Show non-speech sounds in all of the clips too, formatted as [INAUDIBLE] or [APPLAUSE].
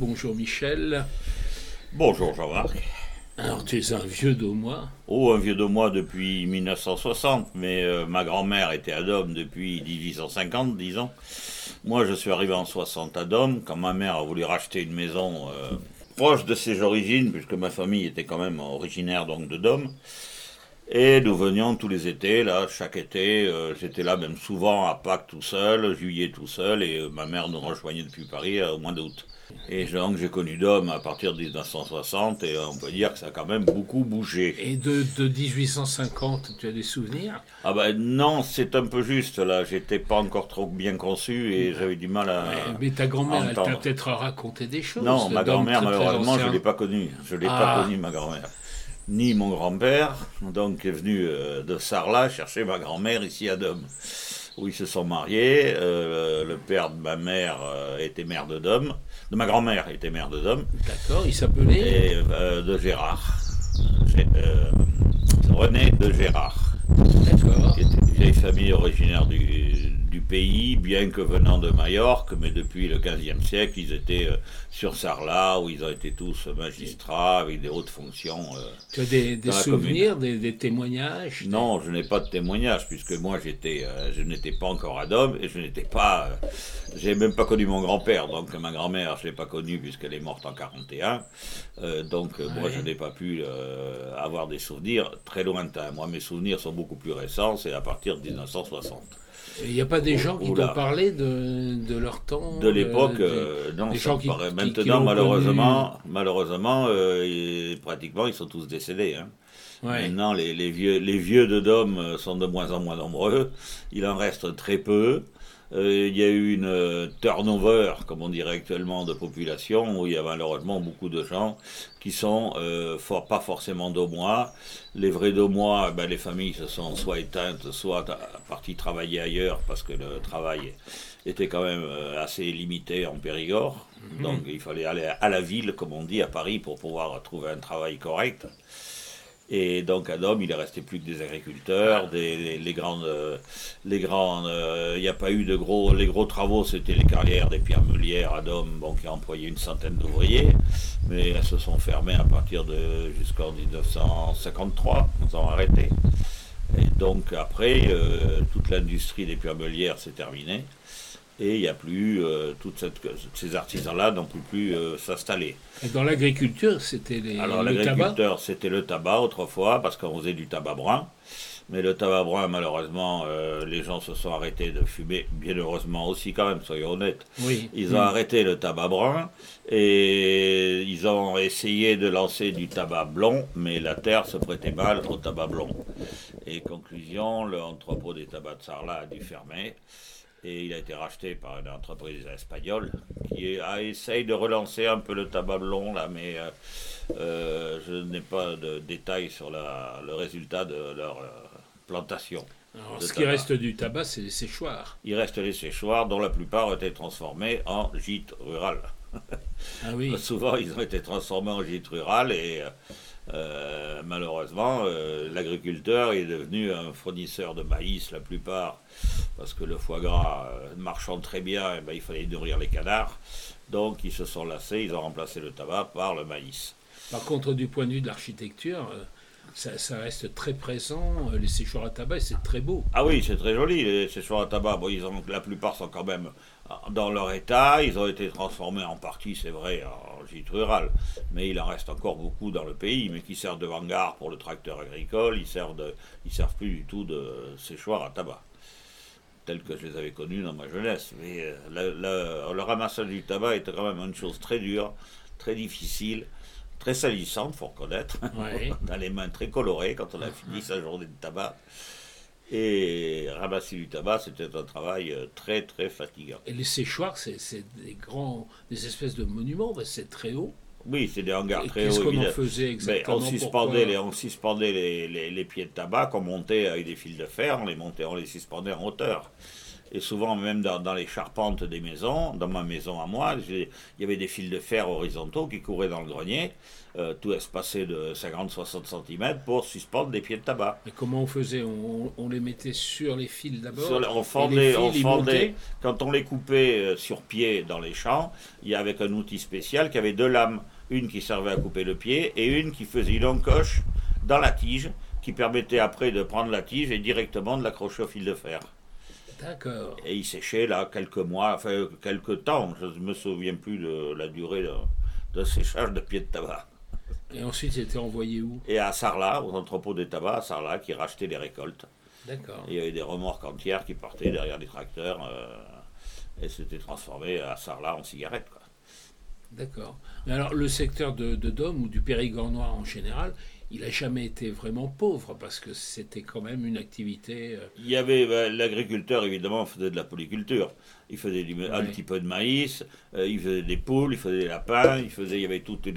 Bonjour Michel. Bonjour Jean-Marc. Alors tu es un vieux d'Aumois Oh, un vieux d'Aumois depuis 1960, mais euh, ma grand-mère était à Dôme depuis 1850, disons. Moi, je suis arrivé en 60 à Dôme, quand ma mère a voulu racheter une maison euh, proche de ses origines, puisque ma famille était quand même originaire donc de Dôme. Et nous venions tous les étés, là, chaque été, euh, j'étais là même souvent à Pâques tout seul, juillet tout seul, et ma mère nous rejoignait depuis Paris au mois d'août. Et donc j'ai connu d'hommes à partir de 1960 et on peut dire que ça a quand même beaucoup bougé. Et de, de 1850, tu as des souvenirs? Ah ben non, c'est un peu juste là, j'étais pas encore trop bien conçu et j'avais du mal à... Mais, ta grand-mère, elle t'a peut-être raconté des choses Non, ma grand-mère malheureusement je ne l'ai pas connue, je ne l'ai pas ah. connue ma grand-mère. Ni mon grand-père, donc est venu euh, de Sarlat chercher ma grand-mère ici à Dôme où ils se sont mariés. Euh, le père de ma mère euh, était maire de Dôme, de ma grand-mère était maire de Dôme. D'accord, il s'appelait euh, de Gérard. René de Gérard. D'accord. Qui était une vieille famille originaire du pays, bien que venant de Majorque, mais depuis le XVe siècle, ils étaient euh, sur Sarlat, où ils ont été tous magistrats avec des hautes fonctions. Euh, tu as des, souvenirs, des, témoignages Non, je n'ai pas de témoignages, puisque moi j'étais, euh, je n'étais pas encore à Dôme et je n'étais pas. j'ai même pas connu mon grand-père, donc ma grand-mère, je ne l'ai pas connue puisqu'elle est morte en 41. donc moi je n'ai pas pu avoir des souvenirs très lointains. Moi mes souvenirs sont beaucoup plus récents, c'est à partir de 1960. Il n'y a pas des gens qui t'ont parlé de, leur temps De l'époque, euh, non, paraît. Maintenant, malheureusement, malheureusement euh, pratiquement, ils sont tous décédés. Hein. Maintenant, les, vieux, les vieux de Dôme euh, sont de moins en moins nombreux. Il en reste très peu. Euh, il y a eu une euh, turnover, comme on dirait actuellement, de population, où il y a malheureusement beaucoup de gens qui sont euh, pas forcément d'Aumois. Les vrais d'Aumois, ben, les familles se sont soit éteintes, soit parties travailler ailleurs, parce que le travail était quand même assez limité en Périgord. Mhm. Donc il fallait aller à la ville, comme on dit, à Paris, pour pouvoir trouver un travail correct. Et donc à Dôme, il est resté plus que des agriculteurs, des, les, grandes, les grandes, euh, il n'y a pas eu de gros, les gros travaux, c'était les carrières des pierres meulières à Dôme, bon, qui a employé une centaine d'ouvriers, mais elles se sont fermées à partir de jusqu'en 1953, ils ont arrêté. Et donc après, euh, toute l'industrie des pierres meulières s'est terminée et il n'y a plus, euh, toutes ces artisans-là n'ont plus, plus euh, s'installer. Et dans l'agriculture, c'était les, Alors l'agriculteur, c'était le tabac autrefois, parce qu'on faisait du tabac brun. Mais le tabac brun, malheureusement, euh, les gens se sont arrêtés de fumer, bien heureusement aussi quand même, soyons honnêtes. Oui. Ils ont arrêté le tabac brun et ils ont essayé de lancer du tabac blond, mais la terre se prêtait mal au tabac blond. Et conclusion, l'entrepôt des tabacs de Sarlat a dû fermer et il a été racheté par une entreprise espagnole qui a essayé de relancer un peu le tabac blond là, mais euh, euh, je n'ai pas de détails sur le résultat de leur euh, plantation. Alors, ce qui reste du tabac, c'est les séchoirs. Il reste les séchoirs, dont la plupart ont été transformés en gîtes rural. Ah oui. [LAUGHS] Souvent, ils ont été transformés en gîtes rural et euh, malheureusement, euh, l'agriculteur est devenu un fournisseur de maïs, la plupart, parce que le foie gras euh, marchant très bien, eh ben, il fallait nourrir les canards. Donc ils se sont lassés, ils ont remplacé le tabac par le maïs. Par contre, du point de vue de l'architecture, ça, reste très présent. Les séchoirs à tabac, c'est très beau. Ah oui, c'est très joli, les séchoirs à tabac. Bon, ils ont, la plupart sont quand même dans leur état. Ils ont été transformés en partie, c'est vrai, en gîte rural. Mais il en reste encore beaucoup dans le pays, mais qui servent de hangar pour le tracteur agricole. Ils servent, de, ils servent plus du tout de séchoirs à tabac, tels que je les avais connus dans ma jeunesse. Mais euh, le, ramassage du tabac était quand même une chose très dure, très difficile très salissante, faut reconnaître. [LAUGHS] on a les mains très colorées quand on a fini sa journée de tabac. Et ramasser du tabac, c'était un travail euh, très très fatigant. Et les séchoirs, c'est des grands, des espèces de monuments, c'est très haut. Oui, c'est des hangars très hauts. Qu'est-ce qu'on en faisait exactement on suspendait, les, on suspendait les, les, pieds de tabac, on montait avec des fils de fer, on les montait, on les suspendait en hauteur. Et souvent, même dans, les charpentes des maisons, dans ma maison à moi, il y avait des fils de fer horizontaux qui couraient dans le grenier, euh, tout espacé de 50-60 cm pour suspendre des pieds de tabac. Et comment on faisait? On, les mettait sur les fils d'abord On fendait, on fendait. quand on les coupait euh, sur pied dans les champs, il y avait un outil spécial qui avait deux lames, une qui servait à couper le pied et une qui faisait une encoche dans la tige qui permettait après de prendre la tige et directement de l'accrocher au fil de fer. D'accord. Et il séchait là quelques mois, enfin quelques temps. Je ne me souviens plus de la durée de, séchage de pieds de tabac. Et ensuite, il était envoyé où? Et à Sarlat, aux entrepôts des tabac à Sarlat, qui rachetaient les récoltes. D'accord. Il y avait des remorques entières qui partaient derrière les tracteurs euh, et c'était transformé à Sarlat en cigarette. D'accord. Mais alors, le secteur de, de Dôme ou du Périgord noir en général, il n'a jamais été vraiment pauvre parce que c'était quand même une activité. Euh, il y avait bah, l'agriculteur évidemment faisait de la polyculture. Il faisait un petit peu de maïs, euh, il faisait des poules, il faisait des lapins, il faisait, il y avait toute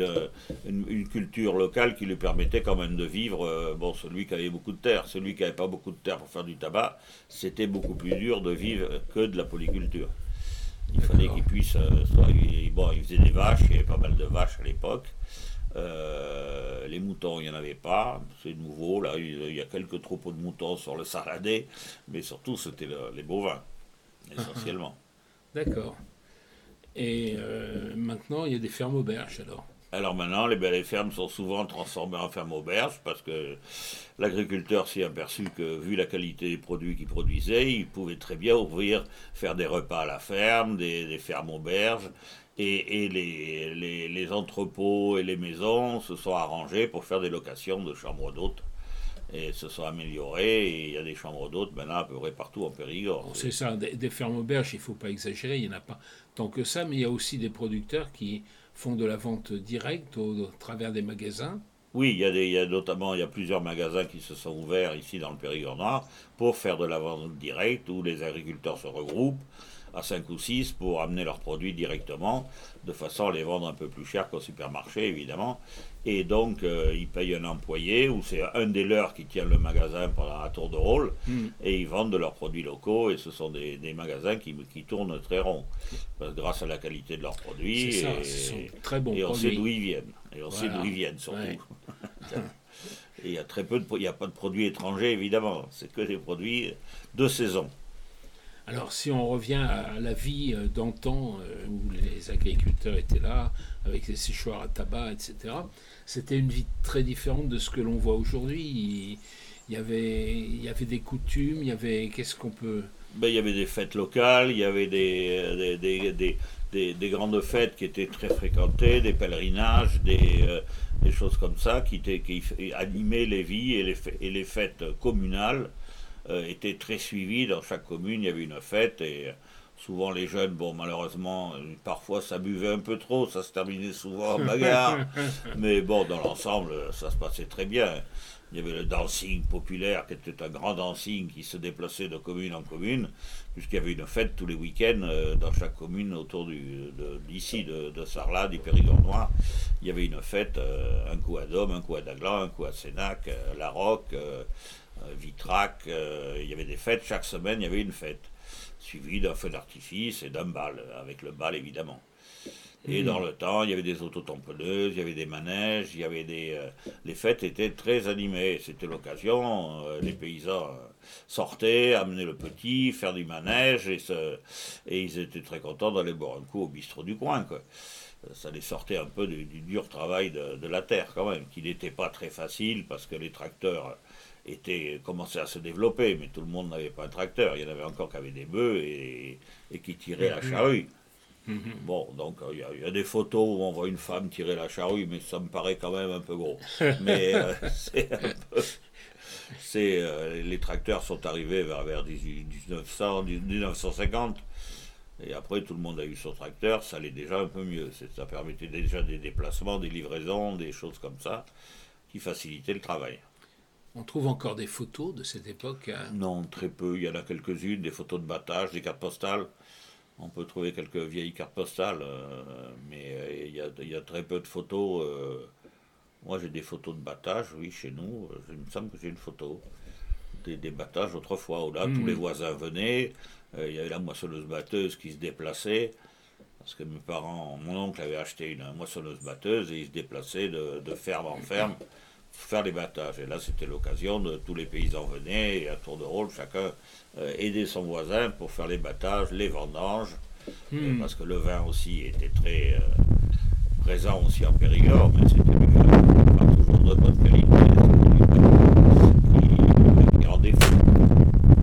une, culture locale qui lui permettait quand même de vivre. Euh, bon, celui qui avait beaucoup de terre, celui qui n'avait pas beaucoup de terre pour faire du tabac, c'était beaucoup plus dur de vivre que de la polyculture. Il fallait qu'il puisse. bon, il faisait des vaches, il y avait pas mal de vaches à l'époque. Euh, les moutons, il n'y en avait pas, c'est nouveau. Là, il y a quelques troupeaux de moutons sur le Saladé, mais surtout, c'était les bovins, [LAUGHS] essentiellement. D'accord. Et euh, maintenant, il y a des fermes auberges alors alors maintenant, les, belles fermes sont souvent transformées en fermes auberges parce que l'agriculteur s'est aperçu que, vu la qualité des produits qu'il produisait, il pouvait très bien ouvrir, faire des repas à la ferme, des, des fermes auberges. Et, les, les, entrepôts et les maisons se sont arrangés pour faire des locations de chambres d'hôtes. Et se sont améliorés, et il y a des chambres d'hôtes maintenant à peu près partout en Périgord. C'est ça, des, fermes auberges, il ne faut pas exagérer, il n'y en a pas tant que ça, mais il y a aussi des producteurs qui font de la vente directe au, travers des magasins. Oui, il y, a des, il y a notamment il y a plusieurs magasins qui se sont ouverts ici dans le Périgord noir pour faire de la vente directe où les agriculteurs se regroupent à 5 ou 6 pour amener leurs produits directement, de façon à les vendre un peu plus cher qu'au supermarché, évidemment. Et donc, euh, ils payent un employé, ou c'est un des leurs qui tient le magasin pendant un tour de rôle, hmm. et ils vendent de leurs produits locaux, et ce sont des, magasins qui, qui, tournent très rond, grâce à la qualité de leurs produits. et, très bons et on sait d'où ils viennent. Et on sait d'où ils viennent, surtout. [LAUGHS] et il y a très peu de, il n'y a pas de produits étrangers, évidemment. C'est que des produits de saison. Alors si on revient à la vie euh, d'antan, euh, où les agriculteurs étaient là, avec les séchoirs à tabac, etc., c'était une vie très différente de ce que l'on voit aujourd'hui. Il y avait, des coutumes, il y avait... Qu'est-ce qu'on peut... Ben, il y avait des fêtes locales, il y avait des, des, grandes fêtes qui étaient très fréquentées, des pèlerinages, des, euh, choses comme ça qui, animaient les vies et les, fêtes communales euh, était très suivi. Dans chaque commune, il y avait une fête et euh, souvent les jeunes, bon, malheureusement, euh, parfois ça buvait un peu trop, ça se terminait souvent en bagarre. [LAUGHS] mais bon, dans l'ensemble, ça se passait très bien. Il y avait le dancing populaire, qui était un grand dancing qui se déplaçait de commune en commune, puisqu'il y avait une fête tous les week-ends dans chaque commune autour d'ici, de, de, Sarlat, du Périgord noir. Il y avait une fête, un coup à Dôme, un coup à Daglan, un coup à Sénac, La Roque. Euh, Vitrac, euh, il y avait des fêtes, chaque semaine il y avait une fête, suivie d'un feu d'artifice et d'un bal, avec le bal évidemment. Et mmh. dans le temps, il y avait des autotamponneuses, il y avait des manèges, il y avait des. Euh, les fêtes étaient très animées. C'était l'occasion. les paysans sortaient, amenaient le petit, faire du manège, et, et ils étaient très contents d'aller boire un coup au bistrot du coin. Quoi. Ça les sortait un peu du, dur travail de, de, la terre, quand même, qui n'était pas très facile parce que les tracteurs était, commençait à se développer, mais tout le monde n'avait pas un tracteur. Il y en avait encore qui avaient des bœufs et, et qui tiraient la charrue. Mhm. Bon, donc il y, a des photos où on voit une femme tirer la charrue, mais ça me paraît quand même un peu gros. [LAUGHS] mais euh, [LAUGHS] c'est euh, les tracteurs sont arrivés vers, vers 1900, 1950. Et après, tout le monde a eu son tracteur, ça allait déjà un peu mieux. Ça permettait déjà des déplacements, des livraisons, des choses comme ça, qui facilitaient le travail. On trouve encore des photos de cette époque hein Non, très peu. Il y en a quelques-unes, des photos de battage, des cartes postales. On peut trouver quelques vieilles cartes postales, euh, mais euh, il, y a, très peu de photos. Euh. moi, j'ai des photos de battage, oui, chez nous. Il me semble que j'ai une photo. des, battages autrefois, où là, tous les voisins venaient, il y avait la moissonneuse-batteuse qui se déplaçait, parce que mes parents, mon oncle avait acheté une moissonneuse-batteuse et il se déplaçait de, de ferme en ferme faire les battages. Et là, c'était l'occasion de tous les paysans venaient et à tour de rôle, chacun aidait son voisin pour faire les battages, les vendanges, hmm. parce que le vin aussi était très présent aussi en Périgord, mais c'était pas toujours de bonne qualité, qui, en défaut.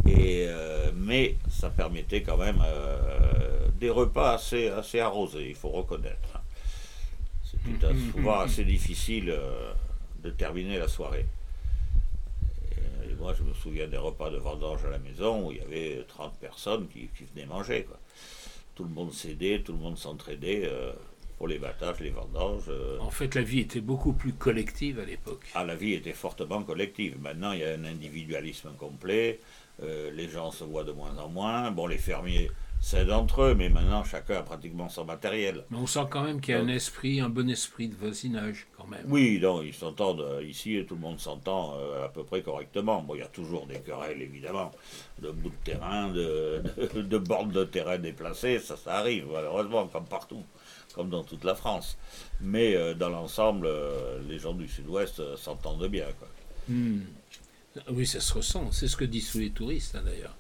Et, euh, mais ça permettait quand même euh, des repas assez, assez arrosés, il faut reconnaître. C'était hum, [LAUGHS] hum, souvent assez difficile euh, de terminer la soirée. Et, moi, je me souviens des repas de vendange à la maison où il y avait 30 personnes qui, venaient manger. Tout le monde s'aidait, tout le monde s'entraidait pour les battages, les vendanges. Euh. En fait, la vie était beaucoup plus collective à l'époque. Ah, la vie était fortement collective. Maintenant, il y a un individualisme complet. Euh, les gens se voient de moins en moins. Bon, les fermiers, c'est d'entre eux, mais maintenant, chacun a pratiquement son matériel. Mais on sent quand même qu'il y a un esprit, un bon esprit de voisinage, quand même. Oui, donc, ils s'entendent euh, ici, et tout le monde s'entend à peu près correctement. Bon, il y a toujours des querelles, évidemment, de bout de terrain, de, de, de bornes de terrain déplacées, ça, ça arrive, malheureusement, comme partout comme dans toute la France. Mais euh, dans l'ensemble, euh, les gens du sud-ouest euh, s'entendent bien. Quoi. Hmm. Oui, ça se ressent. C'est ce que disent tous les touristes, hein, d'ailleurs.